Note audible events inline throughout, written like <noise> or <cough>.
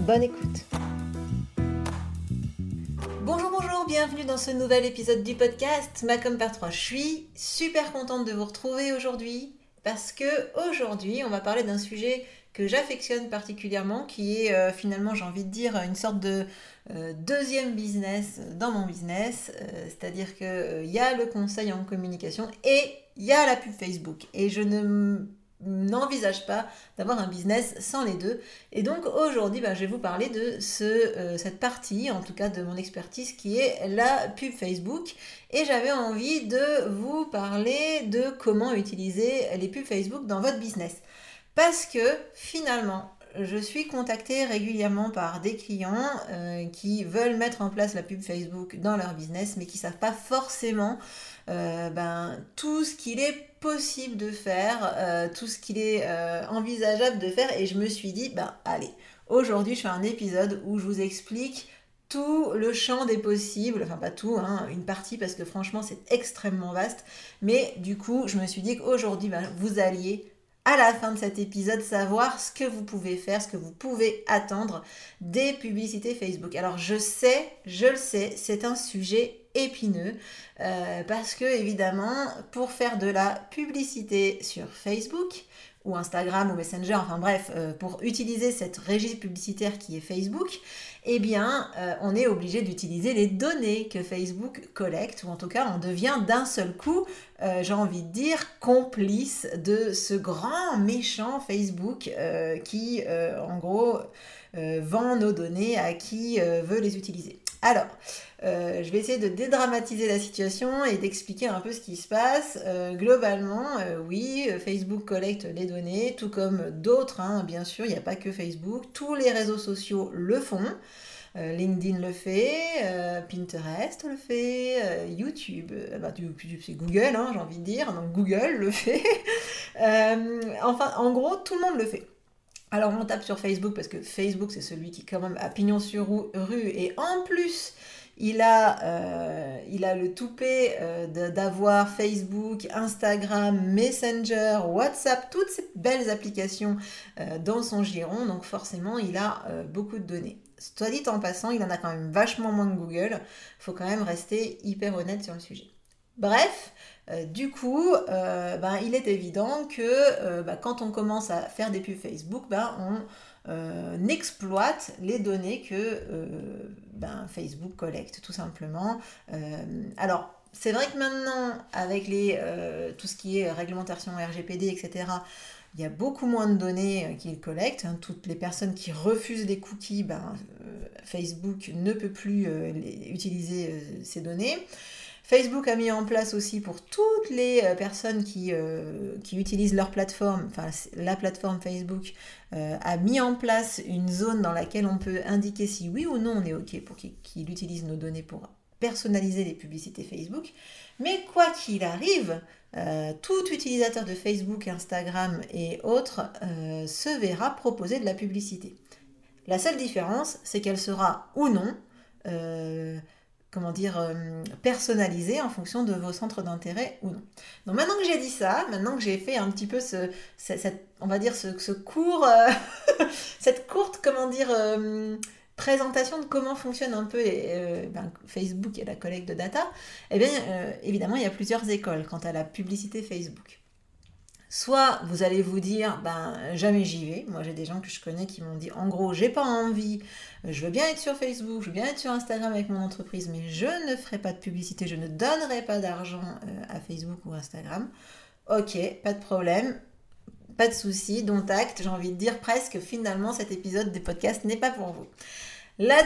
Bonne écoute. Bonjour, bonjour, bienvenue dans ce nouvel épisode du podcast Macom par 3. Je suis super contente de vous retrouver aujourd'hui parce que aujourd'hui, on va parler d'un sujet que j'affectionne particulièrement, qui est euh, finalement, j'ai envie de dire, une sorte de euh, deuxième business dans mon business. Euh, c'est-à-dire qu'il y a le conseil en communication et il y a la pub Facebook. Et je ne n'envisage pas d'avoir un business sans les deux. Et donc aujourd'hui, bah, je vais vous parler de euh, cette partie, en tout cas de mon expertise, qui est la pub Facebook. Et j'avais envie de vous parler de comment utiliser les pubs Facebook dans votre business. Parce que finalement, je suis contactée régulièrement par des clients euh, qui veulent mettre en place la pub Facebook dans leur business, mais qui ne savent pas forcément euh, ben, tout ce qu'il est possible de faire, euh, tout ce qu'il est envisageable de faire. Et je me suis dit, ben allez, aujourd'hui je fais un épisode où je vous explique tout le champ des possibles, enfin pas tout, hein, une partie parce que franchement c'est extrêmement vaste, mais du coup je me suis dit qu'aujourd'hui ben, vous alliez à la fin de cet épisode savoir ce que vous pouvez faire, ce que vous pouvez attendre des publicités Facebook. Alors je sais, je le sais, c'est un sujet épineux euh, parce que évidemment pour faire de la publicité sur Facebook, ou Instagram ou Messenger, enfin bref, euh, pour utiliser cette régie publicitaire qui est Facebook, eh bien, euh, on est obligé d'utiliser les données que Facebook collecte, ou en tout cas, on devient d'un seul coup, euh, j'ai envie de dire, complice de ce grand méchant Facebook qui, en gros, vend nos données à qui veut les utiliser. Alors, euh, je vais essayer de dédramatiser la situation et d'expliquer un peu ce qui se passe. Euh, globalement, euh, oui, Facebook collecte les données, tout comme d'autres, hein, bien sûr, il n'y a pas que Facebook. Tous les réseaux sociaux le font. LinkedIn le fait, Pinterest le fait, YouTube, bah, YouTube c'est Google, hein, j'ai envie de dire, donc Google le <laughs> fait. enfin, en gros, tout le monde le fait. Alors on tape sur Facebook parce que Facebook c'est celui qui quand même a pignon sur rue et en plus il a, euh, il a le toupet euh, d'avoir Facebook, Instagram, Messenger, WhatsApp, toutes ces belles applications euh, dans son giron. Donc forcément, il a beaucoup de données. Soit dit en passant, il en a quand même vachement moins que Google. Il faut quand même rester hyper honnête sur le sujet. Bref, du coup, ben, il est évident que ben, quand on commence à faire des pubs Facebook, ben, on euh, n'exploite les données que euh, ben, Facebook collecte tout simplement. Euh, alors, c'est vrai que maintenant, avec les, tout ce qui est réglementation RGPD, etc., il y a beaucoup moins de données qu'il collecte. Hein. Toutes les personnes qui refusent des cookies, ben, Facebook ne peut plus utiliser ces données. Facebook a mis en place aussi pour toutes les euh, personnes qui, euh, qui utilisent leur plateforme, enfin la plateforme Facebook, euh, a mis en place une zone dans laquelle on peut indiquer si oui ou non on est OK pour qu'il utilise nos données pour personnaliser les publicités Facebook. Mais quoi qu'il arrive, tout utilisateur de Facebook, Instagram et autres se verra proposer de la publicité. La seule différence, c'est qu'elle sera ou non comment dire, euh, personnalisé en fonction de vos centres d'intérêt ou non. Donc maintenant que j'ai dit ça, maintenant que j'ai fait un petit peu ce, cette, on va dire ce, court, euh, <laughs> cette courte, comment dire, euh, présentation de comment fonctionne un peu ben, Facebook et la collecte de data, eh bien évidemment il y a plusieurs écoles quant à la publicité Facebook. Soit vous allez vous dire, ben jamais j'y vais. Moi j'ai des gens que je connais qui m'ont dit, en gros, j'ai pas envie, je veux bien être sur Facebook, je veux bien être sur Instagram avec mon entreprise, mais je ne ferai pas de publicité, je ne donnerai pas d'argent euh, à Facebook ou Instagram. Ok, pas de problème, pas de souci, dont acte, j'ai envie de dire presque finalement cet épisode des podcasts n'est pas pour vous. La,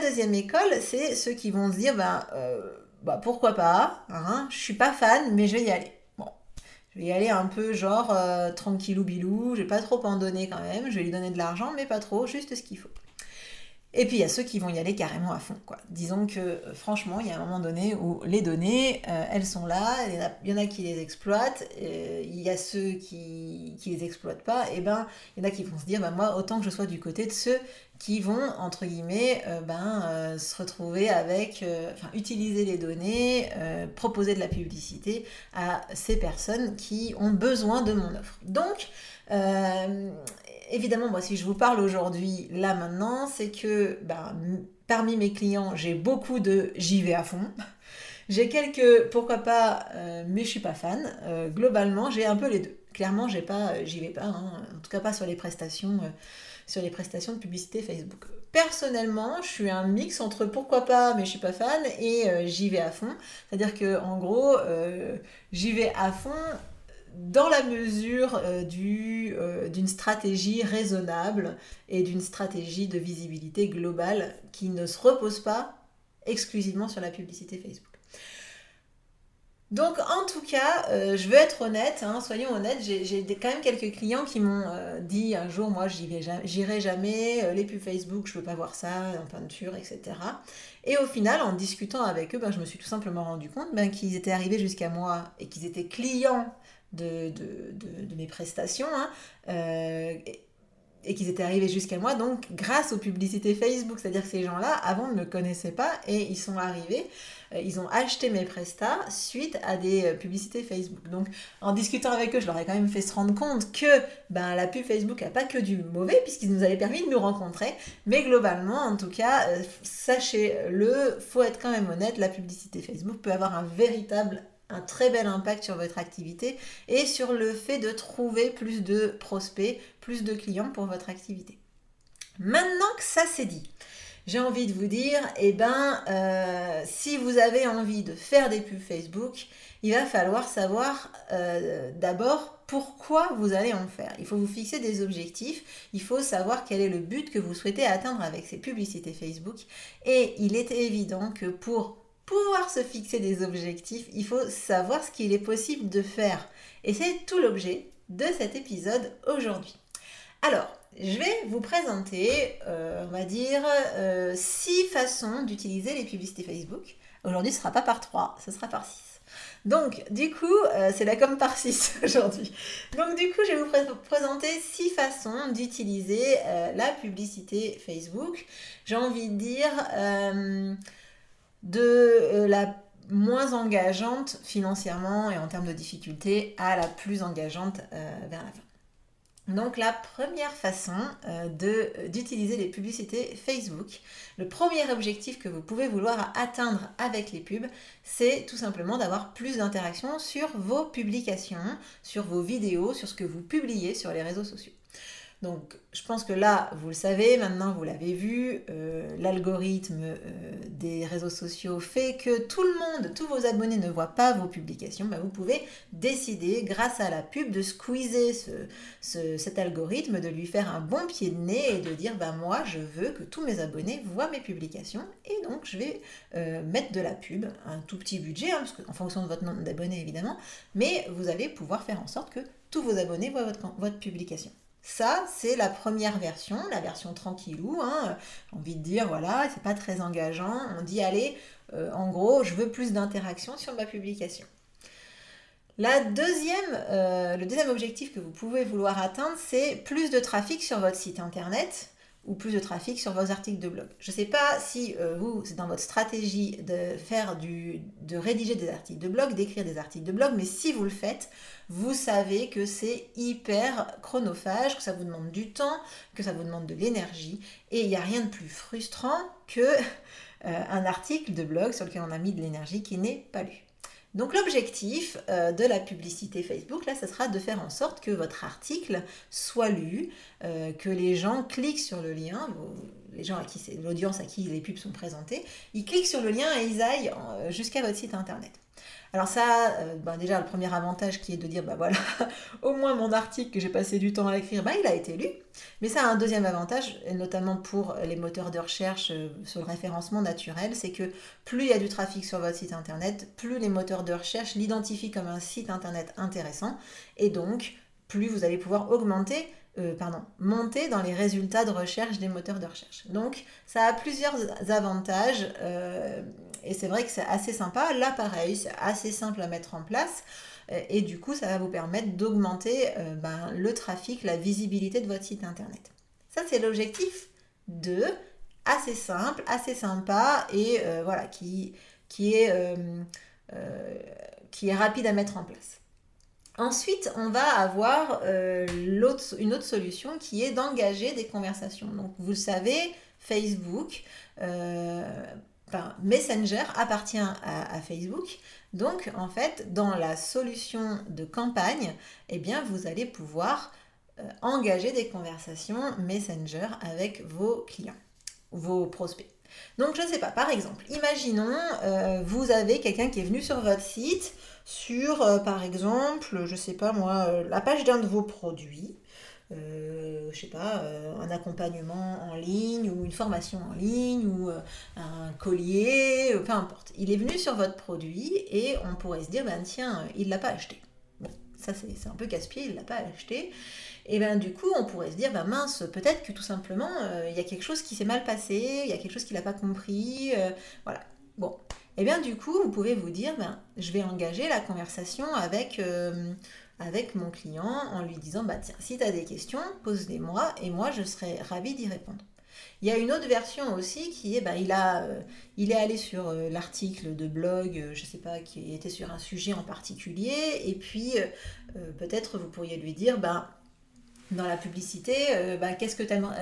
deuxième école, c'est ceux qui vont se dire, ben, euh, bah, pourquoi pas, hein, je suis pas fan, mais je vais y aller. Je vais y aller un peu genre euh, tranquillou bilou, je vais pas trop en donner quand même, je vais lui donner de l'argent, mais pas trop, juste ce qu'il faut. Et puis il y a ceux qui vont y aller carrément à fond. Quoi. Disons que euh, franchement, il y a un moment donné où les données, euh, elles sont là, il y, en a, qui les exploitent, euh, il y a ceux qui ne les exploitent pas, et ben il y en a qui vont se dire, ben, moi, autant que je sois du côté de ceux qui vont, entre guillemets, ben, se retrouver avec, enfin, utiliser les données, proposer de la publicité à ces personnes qui ont besoin de mon offre. Donc, évidemment, moi, si je vous parle aujourd'hui, là maintenant, c'est que ben, parmi mes clients, j'ai beaucoup de j'y vais à fond. J'ai quelques pourquoi pas, euh, mais je suis pas fan. Euh, globalement, j'ai un peu les deux. Clairement, j'ai pas, euh, j'y vais pas. Hein. en tout cas, pas sur les prestations, sur les prestations de publicité Facebook. Personnellement, je suis un mix entre pourquoi pas, mais je suis pas fan, et j'y vais à fond. C'est-à-dire que en gros, j'y vais à fond dans la mesure euh, euh, d'une stratégie raisonnable et d'une stratégie de visibilité globale qui ne se repose pas exclusivement sur la publicité Facebook. Donc en tout cas, euh, je veux être honnête, hein, soyons honnêtes, j'ai quand même quelques clients qui m'ont dit un jour, moi j'irai jamais, les pubs Facebook, je veux pas voir ça, en peinture, etc. Et au final, en discutant avec eux, ben, je me suis tout simplement rendu compte ben, qu'ils étaient arrivés jusqu'à moi et qu'ils étaient clients de, de, mes prestations, hein, euh, et, qu'ils étaient arrivés jusqu'à moi, donc grâce aux publicités Facebook. C'est-à-dire que ces gens-là, avant, ne me connaissaient pas, et ils sont arrivés, euh, ils ont acheté mes prestats suite à des euh, publicités Facebook. Donc en discutant avec eux, je leur ai quand même fait se rendre compte que ben, la pub Facebook n'a pas que du mauvais, puisqu'ils nous avaient permis de nous rencontrer, mais globalement, en tout cas, sachez-le, faut être quand même honnête, la publicité Facebook peut avoir un véritable un très bel impact sur votre activité et sur le fait de trouver plus de prospects, plus de clients pour votre activité. Maintenant que ça c'est dit, j'ai envie de vous dire, eh ben, euh, si vous avez envie de faire des pubs Facebook, il va falloir savoir euh, d'abord pourquoi vous allez en faire. Il faut vous fixer des objectifs, il faut savoir quel est le but que vous souhaitez atteindre avec ces publicités Facebook. Et il est évident que pour pouvoir se fixer des objectifs, il faut savoir ce qu'il est possible de faire. Et c'est tout l'objet de cet épisode aujourd'hui. Alors, je vais vous présenter, euh, on va dire, euh, six façons d'utiliser les publicités Facebook. Aujourd'hui, ce ne sera pas par trois, ce sera par six. Donc, du coup, euh, c'est la com par 6 <laughs> aujourd'hui. Donc, du coup, je vais vous présenter six façons d'utiliser la publicité Facebook. J'ai envie de dire de euh, la moins engageante financièrement et en termes de difficulté à la plus engageante euh, vers la fin. Donc la première façon euh, d'utiliser les publicités Facebook, le premier objectif que vous pouvez vouloir atteindre avec les pubs, c'est tout simplement d'avoir plus d'interactions sur vos publications, sur vos vidéos, sur ce que vous publiez sur les réseaux sociaux. Donc je pense que là, vous le savez, maintenant vous l'avez vu, euh, l'algorithme euh, des réseaux sociaux fait que tout le monde, tous vos abonnés ne voient pas vos publications. Bah, vous pouvez décider, grâce à la pub, de squeezer cet algorithme, de lui faire un bon pied de nez et de dire bah, moi, je veux que tous mes abonnés voient mes publications et donc je vais euh, mettre de la pub, un tout petit budget, hein, en fonction de votre nombre d'abonnés évidemment, mais vous allez pouvoir faire en sorte que tous vos abonnés voient votre publication. Ça, c'est la première version, la version tranquillou. Hein. Envie de dire, voilà, c'est pas très engageant. On dit, allez, euh, en gros, je veux plus d'interaction sur ma publication. Euh, le deuxième objectif que vous pouvez vouloir atteindre, c'est plus de trafic sur votre site internet ou plus de trafic sur vos articles de blog. Je ne sais pas si euh, vous, c'est dans votre stratégie de faire du, de rédiger des articles de blog, d'écrire des articles de blog, mais si vous le faites, vous savez que c'est hyper chronophage, que ça vous demande du temps, que ça vous demande de l'énergie, et il n'y a rien de plus frustrant que euh, un article de blog sur lequel on a mis de l'énergie qui n'est pas lu. Donc l'objectif euh, de la publicité Facebook, là, ce sera de faire en sorte que votre article soit lu, euh, que les gens cliquent sur le lien, les gens à qui c'est l'audience à qui les pubs sont présentées, ils cliquent sur le lien et ils aillent euh, jusqu'à votre site internet. Alors ça, euh, ben déjà le premier avantage qui est de dire, bah voilà, <laughs> au moins mon article que j'ai passé du temps à écrire, bah, il a été lu. Mais ça a un deuxième avantage, notamment pour les moteurs de recherche euh, sur le référencement naturel, c'est que plus il y a du trafic sur votre site internet, plus les moteurs de recherche l'identifient comme un site internet intéressant, et donc plus vous allez pouvoir augmenter pardon, monter dans les résultats de recherche des moteurs de recherche. Donc ça a plusieurs avantages et c'est vrai que c'est assez sympa. Là pareil, c'est assez simple à mettre en place. Et du coup, ça va vous permettre d'augmenter ben, le trafic, la visibilité de votre site internet. Ça, c'est l'objectif 2, assez simple, assez sympa et voilà, qui, qui, est, qui est rapide à mettre en place. Ensuite, on va avoir euh, une autre solution qui est d'engager des conversations. Donc, vous le savez, Facebook, euh, Messenger appartient à, Facebook. Donc, en fait, dans la solution de campagne, eh bien, vous allez pouvoir euh, engager des conversations Messenger avec vos clients, vos prospects. Donc, je ne sais pas, par exemple, imaginons, vous avez quelqu'un qui est venu sur votre site, sur, euh, par exemple, je sais pas moi, euh, la page d'un de vos produits. Euh, je sais pas, un accompagnement en ligne ou une formation en ligne ou un collier, peu importe. Il est venu sur votre produit et on pourrait se dire, ben tiens, il l'a pas acheté. Bon, ça c'est un peu casse-pied, il l'a pas acheté. Et ben du coup, on pourrait se dire, ben mince, peut-être que tout simplement, il y a quelque chose qui s'est mal passé, il y a quelque chose qu'il n'a pas compris. voilà. Bon, et eh bien du coup, vous pouvez vous dire, ben, je vais engager la conversation avec, euh, mon client en lui disant, bah, tiens, si tu as des questions, pose-les-moi et moi, je serai ravie d'y répondre. Il y a une autre version aussi qui est, ben, il, est allé sur euh, l'article de blog, je ne sais pas, qui était sur un sujet en particulier, et puis peut-être vous pourriez lui dire, ben, dans la publicité, ben, qu'est-ce que tu aimes,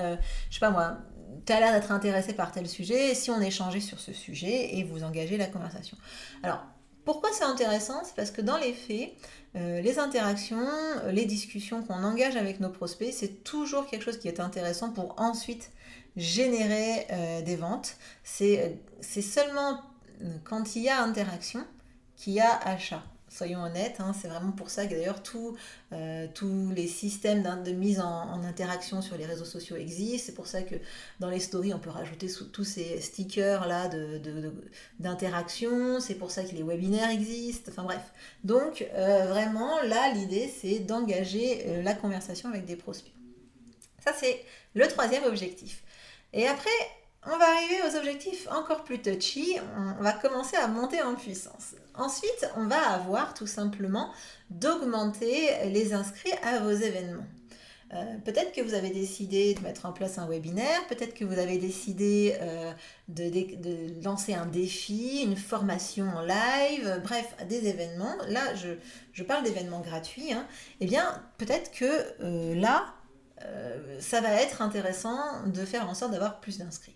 je sais pas moi, tu as l'air d'être intéressé par tel sujet, si on échangeait sur ce sujet et vous engagez la conversation. Alors, pourquoi c'est intéressant? C'est parce que dans les faits, euh, les interactions, euh, les discussions qu'on engage avec nos prospects, c'est toujours quelque chose qui est intéressant pour ensuite générer euh, des ventes. C'est seulement quand il y a interaction qu'il y a achat soyons honnêtes, hein, c'est vraiment pour ça que d'ailleurs euh, tous les systèmes de mise en, interaction sur les réseaux sociaux existent. C'est pour ça que dans les stories, on peut rajouter tous ces stickers-là d'interaction. c'est pour ça que les webinaires existent. Enfin bref. Donc euh, vraiment, là, l'idée, c'est d'engager euh, la conversation avec des prospects. Ça, c'est le troisième objectif. Et après, on va arriver aux objectifs encore plus touchy. On va commencer à monter en puissance. Ensuite, on va avoir tout simplement d'augmenter les inscrits à vos événements. Euh, peut-être que vous avez décidé de mettre en place un webinaire, peut-être que vous avez décidé euh, de, lancer un défi, une formation en live, bref, des événements. Là, je, parle d'événements gratuits. Hein. Eh bien, peut-être que euh, là, ça va être intéressant de faire en sorte d'avoir plus d'inscrits.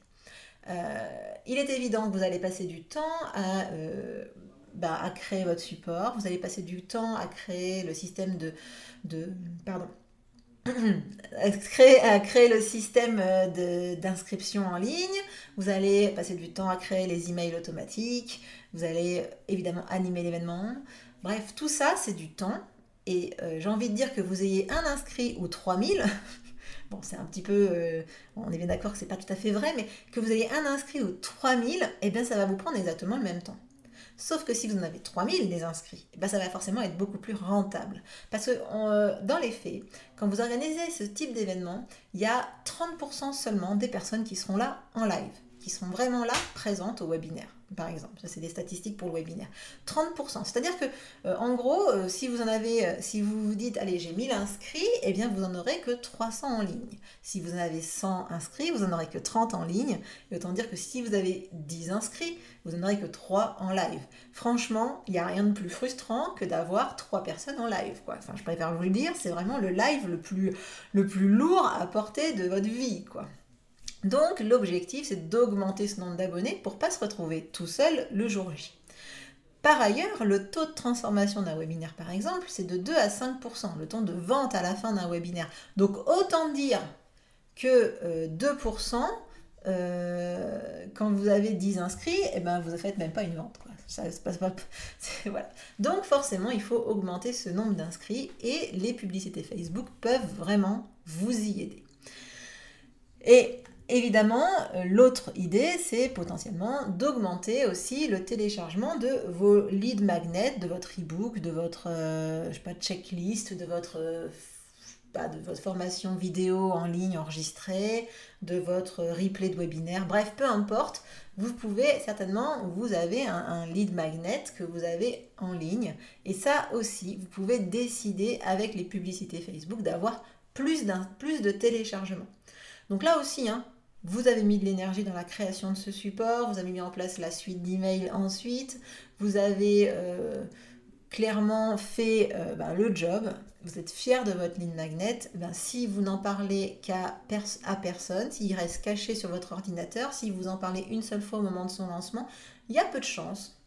il est évident que vous allez passer du temps à bah, à créer votre support, vous allez passer du temps à créer le système de... de pardon. <clears throat> à, créer, à créer le système euh, d'inscription en ligne, vous allez passer du temps à créer les emails automatiques, vous allez évidemment animer l'événement. Bref, tout ça, c'est du temps. Et euh, j'ai envie de dire que vous ayez un inscrit ou 3000, <laughs> bon, c'est un petit peu, euh, on est bien d'accord que c'est pas tout à fait vrai, mais que vous ayez un inscrit ou 3000, eh bien ça va vous prendre exactement le même temps. Sauf que si vous en avez 3000 des inscrits, eh ben ça va forcément être beaucoup plus rentable. Parce que euh, dans les faits, quand vous organisez ce type d'événement, il y a 30% seulement des personnes qui seront là en live, qui seront vraiment là présentes au webinaire par exemple. Ça, c'est des statistiques pour le webinaire. 30%. C'est-à-dire que, euh, en gros, euh, si vous en avez, euh, si vous dites, allez, j'ai 1000 inscrits, eh bien, vous en aurez que 300 en ligne. Si vous en avez 100 inscrits, vous en aurez que 30 en ligne. Et autant dire que si vous avez 10 inscrits, vous en aurez que 3 en live. Franchement, il n'y a rien de plus frustrant que d'avoir 3 personnes en live. Enfin, je préfère vous le dire, c'est vraiment le live le plus, le plus lourd à porter de votre vie, quoi. Donc l'objectif, c'est d'augmenter ce nombre d'abonnés pour ne pas se retrouver tout seul le jour J. Par ailleurs, le taux de transformation d'un webinaire, par exemple, c'est de 2 à 5%, le taux de vente à la fin d'un webinaire. Donc autant dire que 2%, euh, euh, quand vous avez 10 inscrits, eh ben, vous ne faites même pas une vente. Ça se passe pas. <laughs> Voilà. Donc forcément, il faut augmenter ce nombre d'inscrits et les publicités Facebook peuvent vraiment vous y aider. Et Évidemment, l'autre idée, c'est potentiellement d'augmenter aussi le téléchargement de vos lead magnets, de votre e-book, de votre euh, pas, checklist, de votre euh, bah, de votre formation vidéo en ligne enregistrée, de votre replay de webinaire, bref, peu importe, vous pouvez certainement, vous avez un, lead magnet que vous avez en ligne. Et ça aussi, vous pouvez décider avec les publicités Facebook d'avoir plus, plus de téléchargements. Donc là aussi, hein, vous avez mis de l'énergie dans la création de ce support, vous avez mis en place la suite d'emails ensuite, vous avez euh, clairement fait euh, ben, le job, vous êtes fier de votre ligne magnet, ben, si vous n'en parlez qu'à personne, s'il reste caché sur votre ordinateur, si vous en parlez une seule fois au moment de son lancement, il y a peu de chances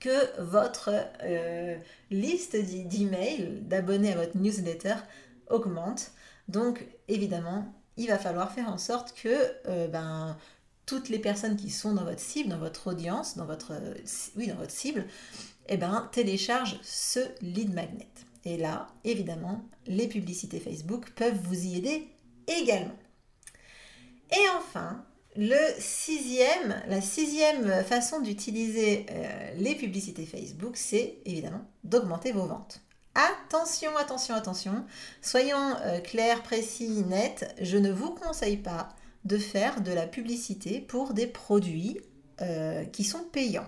que votre euh, liste d'emails, d'abonnés à votre newsletter augmente. Donc évidemment, il va falloir faire en sorte que euh, ben, toutes les personnes qui sont dans votre cible, dans votre audience, dans votre, oui, dans votre cible, eh ben, téléchargent ce lead magnet. Et là, évidemment, les publicités Facebook peuvent vous y aider également. Et enfin, la sixième façon d'utiliser euh, les publicités Facebook, c'est évidemment d'augmenter vos ventes. Attention, attention, attention. Soyons euh, clairs, précis, nets. Je ne vous conseille pas de faire de la publicité pour des produits euh, qui sont payants.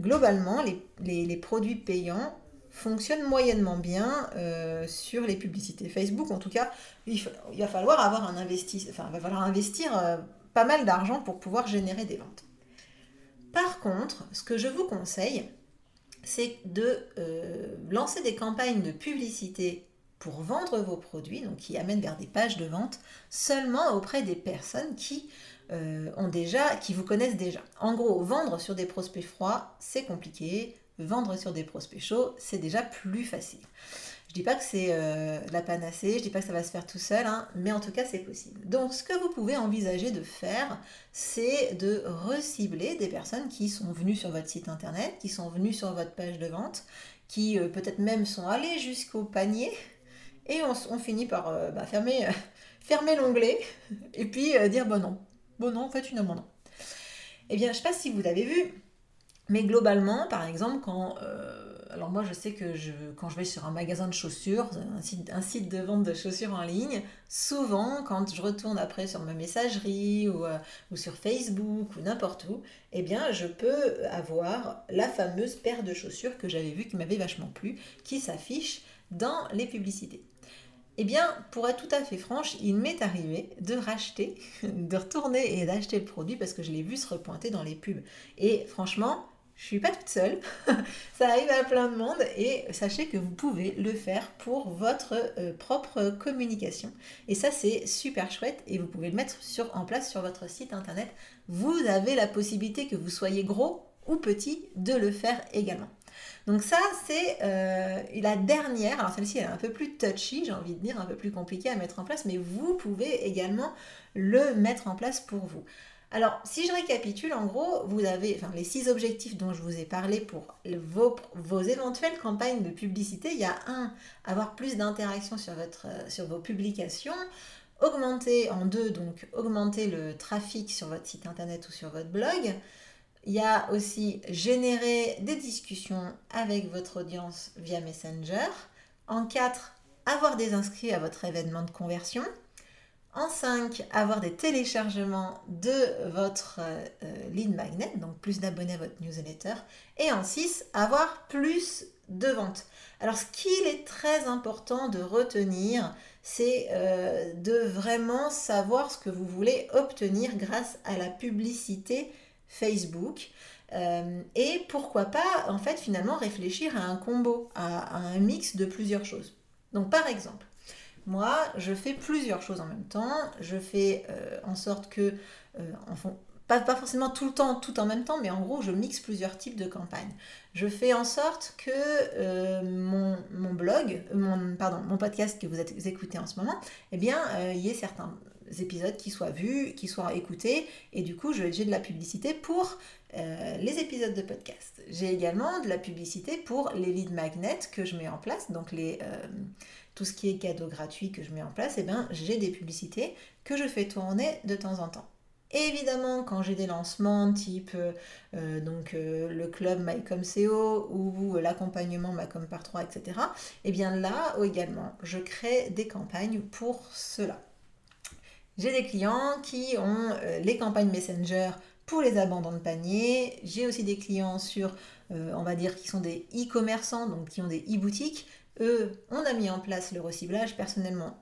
Globalement, les, produits payants fonctionnent moyennement bien euh, sur les publicités Facebook. En tout cas, il, va falloir avoir un falloir investir pas mal d'argent pour pouvoir générer des ventes. Par contre, ce que je vous conseille, c'est de euh, lancer des campagnes de publicité pour vendre vos produits, donc qui amènent vers des pages de vente, seulement auprès des personnes qui euh, qui vous connaissent déjà. En gros, vendre sur des prospects froids, c'est compliqué. Vendre sur des prospects chauds, c'est déjà plus facile. Je dis pas que c'est euh, la panacée, je dis pas que ça va se faire tout seul, hein, mais en tout cas c'est possible. Donc ce que vous pouvez envisager de faire, c'est de recibler des personnes qui sont venues sur votre site internet, qui sont venues sur votre page de vente, qui euh, peut-être même sont allées jusqu'au panier, et on, finit par euh, bah, fermer, <laughs> l'onglet, et puis dire bon non, bon non, faites une non. Eh bien, je sais pas si vous avez vu, mais globalement, par exemple, quand alors moi je sais que quand je vais sur un magasin de chaussures, un site, de vente de chaussures en ligne, souvent quand je retourne après sur ma messagerie ou, euh, sur Facebook ou n'importe où, eh bien je peux avoir la fameuse paire de chaussures que j'avais vue qui m'avait vachement plu, qui s'affiche dans les publicités. Eh bien, pour être tout à fait franche, il m'est arrivé de racheter, <laughs> de retourner et d'acheter le produit parce que je l'ai vu se repointer dans les pubs. Et franchement, je suis pas toute seule, <laughs> ça arrive à plein de monde et sachez que vous pouvez le faire pour votre euh, propre communication. Et ça c'est super chouette et vous pouvez le mettre sur, en place sur votre site internet. Vous avez la possibilité que vous soyez gros ou petit de le faire également. Donc ça c'est euh, la dernière, alors celle-ci elle est un peu plus touchy, j'ai envie de dire, un peu plus compliquée à mettre en place, mais vous pouvez également le mettre en place pour vous. Alors, si je récapitule, en gros, vous avez les six objectifs dont je vous ai parlé pour vos, éventuelles campagnes de publicité. Il y a un, avoir plus d'interaction sur, sur vos publications. Augmenter en deux, donc augmenter le trafic sur votre site internet ou sur votre blog. Il y a aussi générer des discussions avec votre audience via Messenger. En quatre, avoir des inscrits à votre événement de conversion. En 5, avoir des téléchargements de votre euh, lead magnet, donc plus d'abonnés à votre newsletter. Et en 6, avoir plus de ventes. Alors ce qu'il est très important de retenir, c'est euh, de vraiment savoir ce que vous voulez obtenir grâce à la publicité Facebook. Euh, et pourquoi pas, en fait, finalement, réfléchir à un combo, à un mix de plusieurs choses. Donc par exemple, moi, je fais plusieurs choses en même temps. Je fais euh, en sorte que, euh, pas, forcément tout le temps, tout en même temps, mais en gros, je mixe plusieurs types de campagnes. Je fais en sorte que euh, mon, blog, mon, pardon, mon podcast que vous, écoutez en ce moment, eh bien, il y ait certains épisodes qui soient vus, qui soient écoutés, et du coup, j'ai de la publicité pour les épisodes de podcast. J'ai également de la publicité pour les lead magnets que je mets en place, donc les, tout ce qui est cadeau gratuit que je mets en place, eh ben, j'ai des publicités que je fais tourner de temps en temps. Évidemment, quand j'ai des lancements type donc le club MyComCO ou l'accompagnement Macom par 3, etc., et eh bien là également, je crée des campagnes pour cela. J'ai des clients qui ont les campagnes Messenger pour les abandons de panier. J'ai aussi des clients sur, on va dire, qui sont des e-commerçants, donc qui ont des e-boutiques. Eux, on a mis en place le reciblage. Personnellement,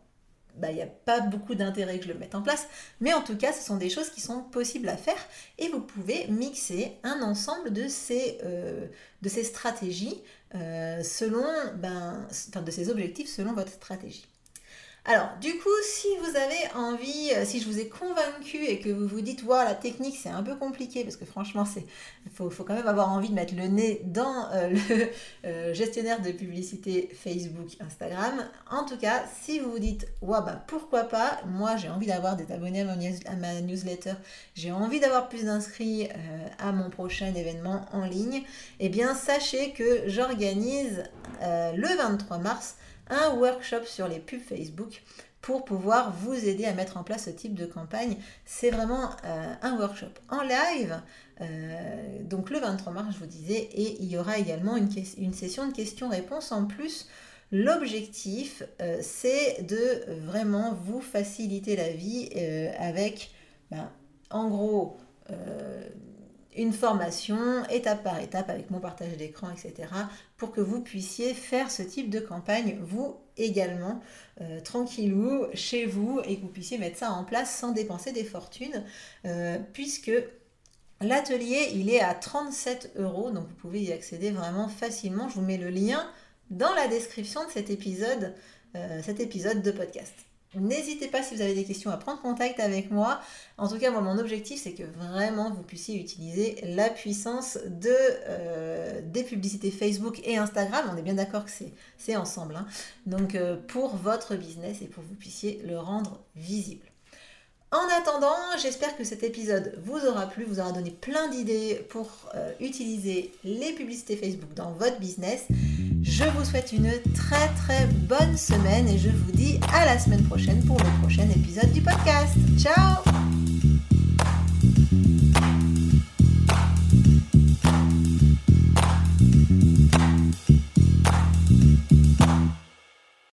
bah, il n'y a pas beaucoup d'intérêt que je le mette en place. Mais en tout cas, ce sont des choses qui sont possibles à faire et vous pouvez mixer un ensemble de ces, euh, de ces stratégies euh, selon, ben, de ces objectifs selon votre stratégie. Alors, du coup, si vous avez envie, euh, si je vous ai convaincu et que vous vous dites, waouh, la technique c'est un peu compliqué, parce que franchement, faut, faut, quand même avoir envie de mettre le nez dans euh, le <laughs> euh, gestionnaire de publicité Facebook, Instagram. En tout cas, si vous vous dites, waouh, bah pourquoi pas, moi j'ai envie d'avoir des abonnés à, ma newsletter, j'ai envie d'avoir plus d'inscrits à mon prochain événement en ligne, eh bien, sachez que j'organise le 23 mars un workshop sur les pubs Facebook pour pouvoir vous aider à mettre en place ce type de campagne. C'est vraiment euh, un workshop en live, euh, donc le 23 mars, je vous disais, et il y aura également une, une session de questions-réponses en plus. L'objectif, euh, c'est de vraiment vous faciliter la vie avec, ben, en gros, une formation étape par étape avec mon partage d'écran, etc. pour que vous puissiez faire ce type de campagne, vous également, euh, tranquillou, chez vous, et que vous puissiez mettre ça en place sans dépenser des fortunes, euh, puisque l'atelier, il est à 37 euros, donc vous pouvez y accéder vraiment facilement. Je vous mets le lien dans la description de cet épisode, euh, cet épisode de podcast. N'hésitez pas si vous avez des questions à prendre contact avec moi. En tout cas, moi, mon objectif, c'est que vraiment vous puissiez utiliser la puissance de, euh, des publicités Facebook et Instagram. On est bien d'accord que c'est ensemble. Hein. Donc, euh, pour votre business et pour que vous puissiez le rendre visible. En attendant, j'espère que cet épisode vous aura plu, vous aura donné plein d'idées pour euh, utiliser les publicités Facebook dans votre business. Je vous souhaite une très très bonne semaine et je vous dis à la semaine prochaine pour le prochain épisode du podcast. Ciao